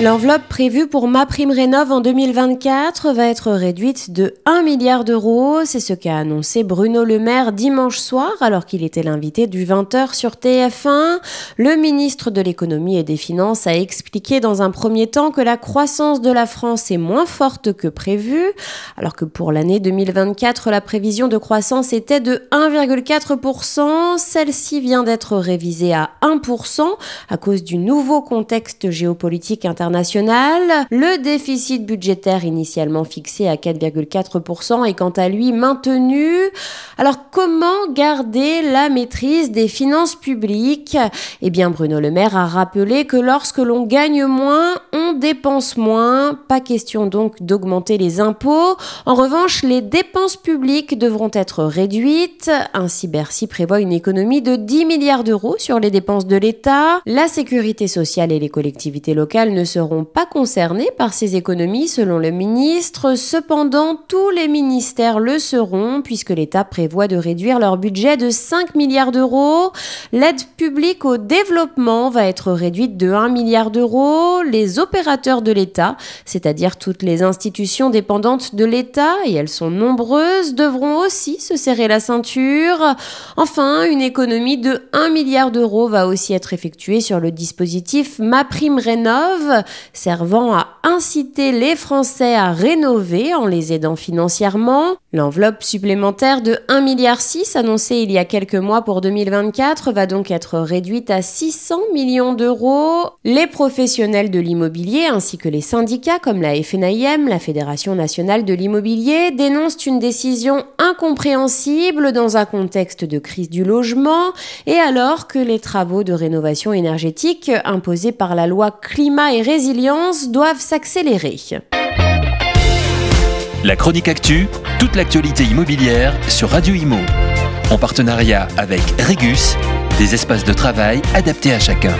L'enveloppe prévue pour ma prime rénov en 2024 va être réduite de 1 milliard d'euros. C'est ce qu'a annoncé Bruno Le Maire dimanche soir alors qu'il était l'invité du 20h sur TF1. Le ministre de l'économie et des finances a expliqué dans un premier temps que la croissance de la France est moins forte que prévu alors que pour l'année 2024 la prévision de croissance était de 1,4%. Celle-ci vient d'être révisée à 1% à cause du nouveau contexte géopolitique international le déficit budgétaire initialement fixé à 4,4% est quant à lui maintenu. Alors comment garder la maîtrise des finances publiques? Eh bien Bruno Le Maire a rappelé que lorsque l'on gagne moins, on dépense moins. Pas question donc d'augmenter les impôts. En revanche, les dépenses publiques devront être réduites. Ainsi, Bercy prévoit une économie de 10 milliards d'euros sur les dépenses de l'État. La sécurité sociale et les collectivités locales ne se seront pas concernés par ces économies selon le ministre. Cependant, tous les ministères le seront puisque l'État prévoit de réduire leur budget de 5 milliards d'euros. L'aide publique au développement va être réduite de 1 milliard d'euros. Les de l'État, c'est-à-dire toutes les institutions dépendantes de l'État, et elles sont nombreuses, devront aussi se serrer la ceinture. Enfin, une économie de 1 milliard d'euros va aussi être effectuée sur le dispositif MaPrimeRénov servant à inciter les Français à rénover en les aidant financièrement. L'enveloppe supplémentaire de 1,6 milliard annoncée il y a quelques mois pour 2024 va donc être réduite à 600 millions d'euros. Les professionnels de ainsi que les syndicats comme la FNIM, la Fédération nationale de l'immobilier, dénoncent une décision incompréhensible dans un contexte de crise du logement et alors que les travaux de rénovation énergétique imposés par la loi climat et résilience doivent s'accélérer. La chronique actu, toute l'actualité immobilière sur Radio Imo. En partenariat avec Regus, des espaces de travail adaptés à chacun.